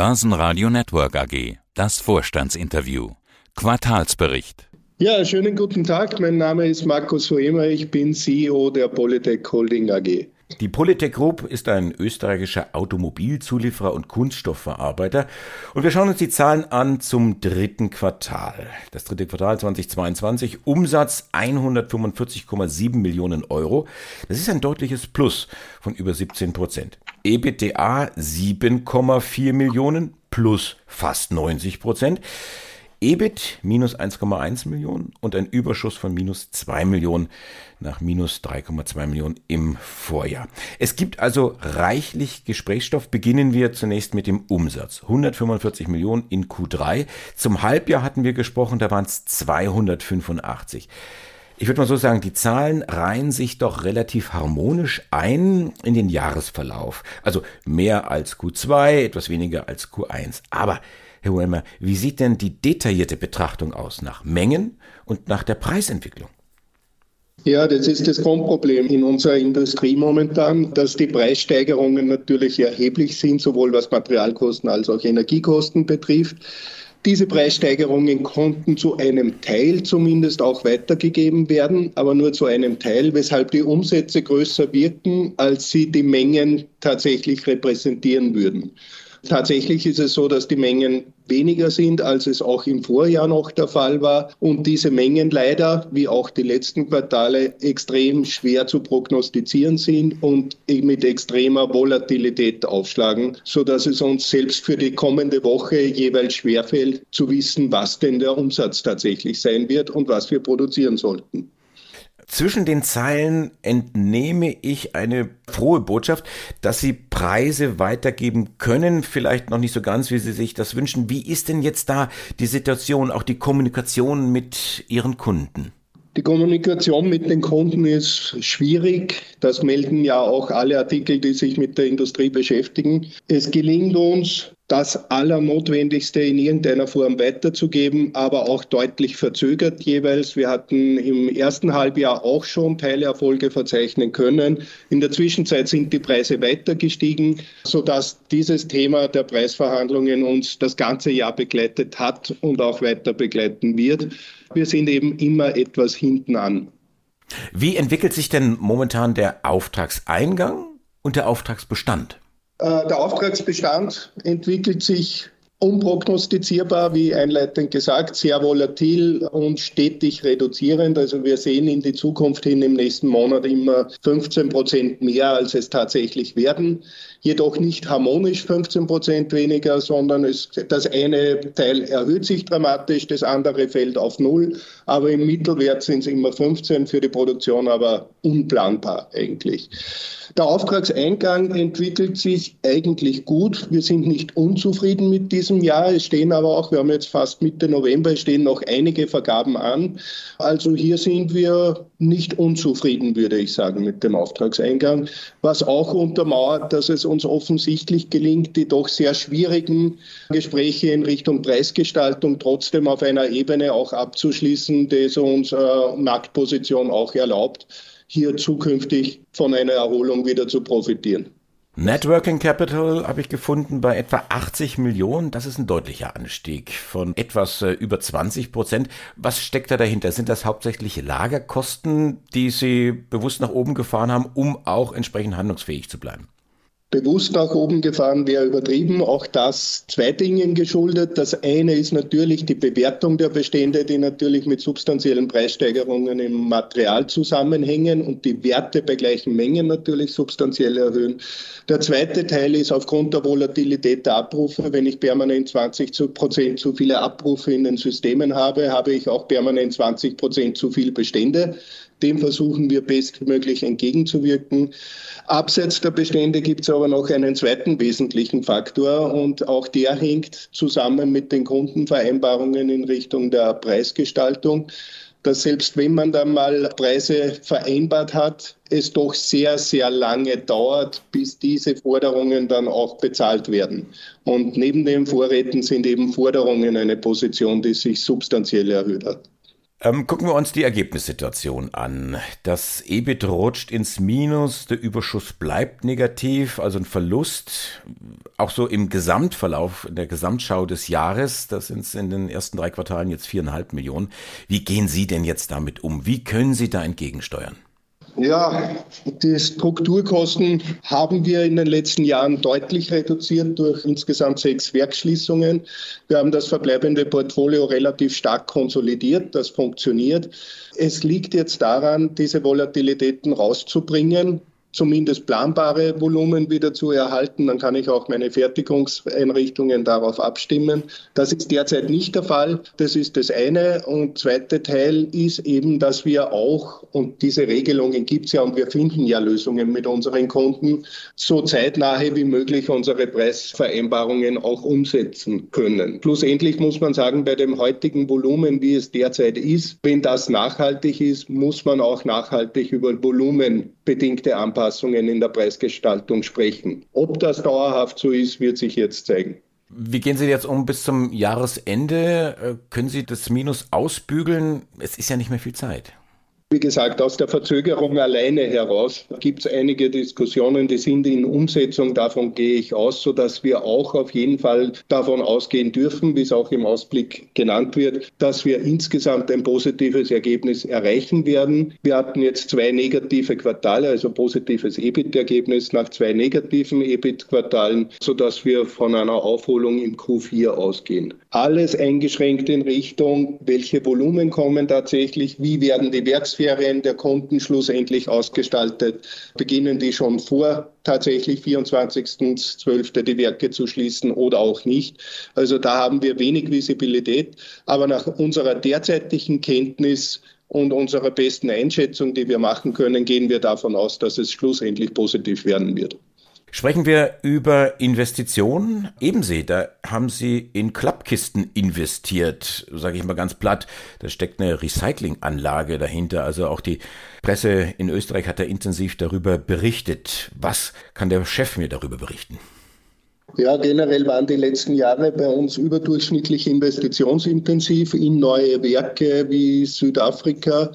Börsenradio Network AG. Das Vorstandsinterview. Quartalsbericht. Ja, schönen guten Tag. Mein Name ist Markus Hoemer. Ich bin CEO der Polytech Holding AG. Die Polytech Group ist ein österreichischer Automobilzulieferer und Kunststoffverarbeiter. Und wir schauen uns die Zahlen an zum dritten Quartal. Das dritte Quartal 2022, Umsatz 145,7 Millionen Euro. Das ist ein deutliches Plus von über 17 Prozent. EBITDA 7,4 Millionen plus fast 90 Prozent. EBIT minus 1,1 Millionen und ein Überschuss von minus 2 Millionen nach minus 3,2 Millionen im Vorjahr. Es gibt also reichlich Gesprächsstoff. Beginnen wir zunächst mit dem Umsatz. 145 Millionen in Q3. Zum Halbjahr hatten wir gesprochen, da waren es 285. Ich würde mal so sagen, die Zahlen reihen sich doch relativ harmonisch ein in den Jahresverlauf. Also mehr als Q2, etwas weniger als Q1. Aber Herr Wellmer, wie sieht denn die detaillierte Betrachtung aus nach Mengen und nach der Preisentwicklung? Ja, das ist das Grundproblem in unserer Industrie momentan, dass die Preissteigerungen natürlich erheblich sind, sowohl was Materialkosten als auch Energiekosten betrifft. Diese Preissteigerungen konnten zu einem Teil zumindest auch weitergegeben werden, aber nur zu einem Teil, weshalb die Umsätze größer wirken, als sie die Mengen tatsächlich repräsentieren würden. Tatsächlich ist es so, dass die Mengen weniger sind, als es auch im Vorjahr noch der Fall war. Und diese Mengen leider, wie auch die letzten Quartale, extrem schwer zu prognostizieren sind und mit extremer Volatilität aufschlagen, sodass es uns selbst für die kommende Woche jeweils schwerfällt zu wissen, was denn der Umsatz tatsächlich sein wird und was wir produzieren sollten. Zwischen den Zeilen entnehme ich eine frohe Botschaft, dass Sie Preise weitergeben können, vielleicht noch nicht so ganz, wie Sie sich das wünschen. Wie ist denn jetzt da die Situation, auch die Kommunikation mit Ihren Kunden? Die Kommunikation mit den Kunden ist schwierig. Das melden ja auch alle Artikel, die sich mit der Industrie beschäftigen. Es gelingt uns, das Allernotwendigste in irgendeiner Form weiterzugeben, aber auch deutlich verzögert jeweils. Wir hatten im ersten Halbjahr auch schon Teilerfolge verzeichnen können. In der Zwischenzeit sind die Preise weiter gestiegen, sodass dieses Thema der Preisverhandlungen uns das ganze Jahr begleitet hat und auch weiter begleiten wird. Wir sind eben immer etwas hinten an. Wie entwickelt sich denn momentan der Auftragseingang und der Auftragsbestand? Äh, der Auftragsbestand entwickelt sich unprognostizierbar, wie einleitend gesagt, sehr volatil und stetig reduzierend. Also wir sehen in die Zukunft hin im nächsten Monat immer 15 Prozent mehr, als es tatsächlich werden. Jedoch nicht harmonisch 15 Prozent weniger, sondern es, das eine Teil erhöht sich dramatisch, das andere fällt auf Null. Aber im Mittelwert sind es immer 15 für die Produktion, aber unplanbar eigentlich. Der Auftragseingang entwickelt sich eigentlich gut. Wir sind nicht unzufrieden mit diesem Jahr. Es stehen aber auch, wir haben jetzt fast Mitte November, es stehen noch einige Vergaben an. Also hier sind wir nicht unzufrieden, würde ich sagen, mit dem Auftragseingang. Was auch untermauert, dass es uns offensichtlich gelingt, die doch sehr schwierigen Gespräche in Richtung Preisgestaltung trotzdem auf einer Ebene auch abzuschließen, die es uns äh, Marktposition auch erlaubt hier zukünftig von einer Erholung wieder zu profitieren. Networking Capital habe ich gefunden bei etwa 80 Millionen. Das ist ein deutlicher Anstieg von etwas äh, über 20 Prozent. Was steckt da dahinter? Sind das hauptsächlich Lagerkosten, die Sie bewusst nach oben gefahren haben, um auch entsprechend handlungsfähig zu bleiben? Bewusst nach oben gefahren wäre übertrieben. Auch das zwei Dingen geschuldet. Das eine ist natürlich die Bewertung der Bestände, die natürlich mit substanziellen Preissteigerungen im Material zusammenhängen und die Werte bei gleichen Mengen natürlich substanziell erhöhen. Der zweite Teil ist aufgrund der Volatilität der Abrufe. Wenn ich permanent 20 Prozent zu viele Abrufe in den Systemen habe, habe ich auch permanent 20 Prozent zu viel Bestände. Dem versuchen wir bestmöglich entgegenzuwirken. Abseits der Bestände gibt es aber noch einen zweiten wesentlichen Faktor und auch der hängt zusammen mit den Kundenvereinbarungen in Richtung der Preisgestaltung dass selbst wenn man dann mal Preise vereinbart hat, es doch sehr, sehr lange dauert, bis diese Forderungen dann auch bezahlt werden. Und neben den Vorräten sind eben Forderungen eine Position, die sich substanziell erhöht hat. Ähm, gucken wir uns die Ergebnissituation an. Das EBIT rutscht ins Minus, der Überschuss bleibt negativ, also ein Verlust, auch so im Gesamtverlauf, in der Gesamtschau des Jahres, das sind es in den ersten drei Quartalen jetzt viereinhalb Millionen. Wie gehen Sie denn jetzt damit um? Wie können Sie da entgegensteuern? Ja, die Strukturkosten haben wir in den letzten Jahren deutlich reduziert durch insgesamt sechs Werkschließungen. Wir haben das verbleibende Portfolio relativ stark konsolidiert. Das funktioniert. Es liegt jetzt daran, diese Volatilitäten rauszubringen zumindest planbare Volumen wieder zu erhalten. Dann kann ich auch meine Fertigungseinrichtungen darauf abstimmen. Das ist derzeit nicht der Fall. Das ist das eine. Und zweite Teil ist eben, dass wir auch, und diese Regelungen gibt es ja und wir finden ja Lösungen mit unseren Kunden, so zeitnahe wie möglich unsere Preisvereinbarungen auch umsetzen können. Schlussendlich muss man sagen, bei dem heutigen Volumen, wie es derzeit ist, wenn das nachhaltig ist, muss man auch nachhaltig über volumenbedingte Anpassungen Anpassungen in der Preisgestaltung sprechen. Ob das dauerhaft so ist, wird sich jetzt zeigen. Wie gehen Sie jetzt um bis zum Jahresende? Äh, können Sie das Minus ausbügeln? Es ist ja nicht mehr viel Zeit. Wie gesagt, aus der Verzögerung alleine heraus gibt es einige Diskussionen, die sind in Umsetzung. Davon gehe ich aus, sodass wir auch auf jeden Fall davon ausgehen dürfen, wie es auch im Ausblick genannt wird, dass wir insgesamt ein positives Ergebnis erreichen werden. Wir hatten jetzt zwei negative Quartale, also positives EBIT-Ergebnis nach zwei negativen EBIT-Quartalen, sodass wir von einer Aufholung im Q4 ausgehen. Alles eingeschränkt in Richtung, welche Volumen kommen tatsächlich, wie werden die Werks Weihnachtsferien der Kunden schlussendlich ausgestaltet? Beginnen die schon vor tatsächlich 24.12. die Werke zu schließen oder auch nicht? Also da haben wir wenig Visibilität. Aber nach unserer derzeitigen Kenntnis und unserer besten Einschätzung, die wir machen können, gehen wir davon aus, dass es schlussendlich positiv werden wird. Sprechen wir über Investitionen. Ebensee, da haben Sie in Klappkisten investiert, sage ich mal ganz platt. Da steckt eine Recyclinganlage dahinter. Also auch die Presse in Österreich hat da intensiv darüber berichtet. Was kann der Chef mir darüber berichten? Ja, generell waren die letzten Jahre bei uns überdurchschnittlich investitionsintensiv in neue Werke wie Südafrika.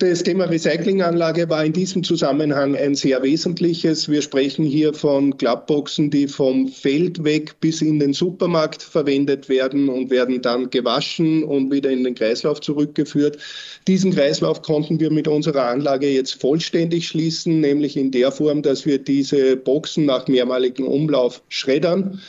Das Thema Recyclinganlage war in diesem Zusammenhang ein sehr wesentliches. Wir sprechen hier von Klappboxen, die vom Feld weg bis in den Supermarkt verwendet werden und werden dann gewaschen und wieder in den Kreislauf zurückgeführt. Diesen Kreislauf konnten wir mit unserer Anlage jetzt vollständig schließen, nämlich in der Form, dass wir diese Boxen nach mehrmaligem Umlauf schreddern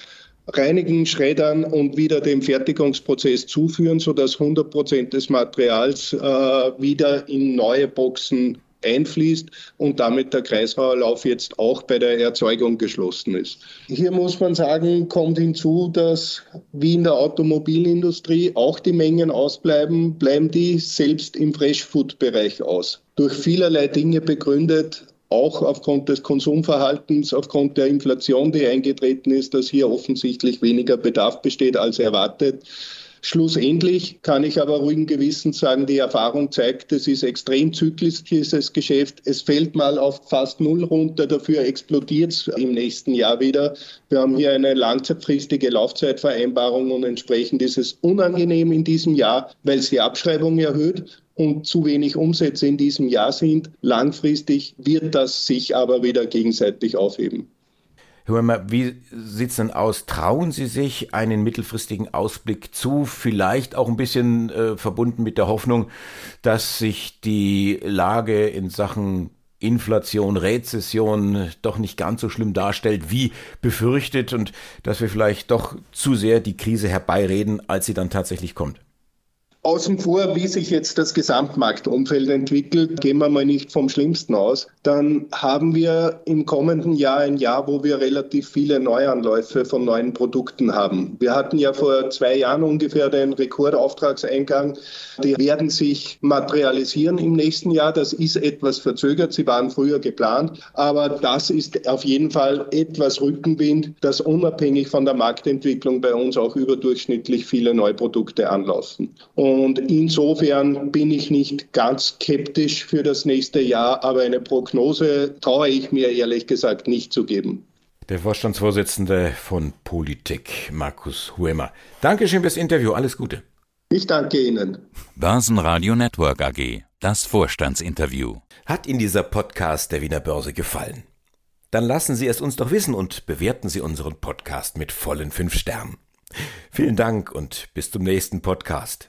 reinigen, schreddern und wieder dem Fertigungsprozess zuführen, sodass 100 Prozent des Materials äh, wieder in neue Boxen einfließt und damit der Kreislauf jetzt auch bei der Erzeugung geschlossen ist. Hier muss man sagen, kommt hinzu, dass wie in der Automobilindustrie auch die Mengen ausbleiben, bleiben die selbst im Fresh-Food-Bereich aus. Durch vielerlei Dinge begründet, auch aufgrund des Konsumverhaltens, aufgrund der Inflation, die eingetreten ist, dass hier offensichtlich weniger Bedarf besteht als erwartet. Schlussendlich kann ich aber ruhigen Gewissens sagen, die Erfahrung zeigt, es ist extrem zyklisch, dieses Geschäft. Es fällt mal auf fast null runter, dafür explodiert es im nächsten Jahr wieder. Wir haben hier eine langzeitfristige Laufzeitvereinbarung und entsprechend ist es unangenehm in diesem Jahr, weil es die Abschreibung erhöht und zu wenig Umsätze in diesem Jahr sind. Langfristig wird das sich aber wieder gegenseitig aufheben. Herr Wimmer, wie sieht es denn aus? Trauen Sie sich einen mittelfristigen Ausblick zu? Vielleicht auch ein bisschen äh, verbunden mit der Hoffnung, dass sich die Lage in Sachen Inflation, Rezession doch nicht ganz so schlimm darstellt wie befürchtet und dass wir vielleicht doch zu sehr die Krise herbeireden, als sie dann tatsächlich kommt. Außen vor, wie sich jetzt das Gesamtmarktumfeld entwickelt, gehen wir mal nicht vom Schlimmsten aus, dann haben wir im kommenden Jahr ein Jahr, wo wir relativ viele Neuanläufe von neuen Produkten haben. Wir hatten ja vor zwei Jahren ungefähr den Rekordauftragseingang. Die werden sich materialisieren im nächsten Jahr. Das ist etwas verzögert. Sie waren früher geplant. Aber das ist auf jeden Fall etwas Rückenwind, das unabhängig von der Marktentwicklung bei uns auch überdurchschnittlich viele Neuprodukte anlaufen. Und und insofern bin ich nicht ganz skeptisch für das nächste Jahr, aber eine Prognose traue ich mir ehrlich gesagt nicht zu geben. Der Vorstandsvorsitzende von Politik, Markus Huemer. Dankeschön fürs Interview. Alles Gute. Ich danke Ihnen. Börsenradio Network AG, das Vorstandsinterview. Hat Ihnen dieser Podcast der Wiener Börse gefallen? Dann lassen Sie es uns doch wissen und bewerten Sie unseren Podcast mit vollen fünf Sternen. Vielen Dank und bis zum nächsten Podcast.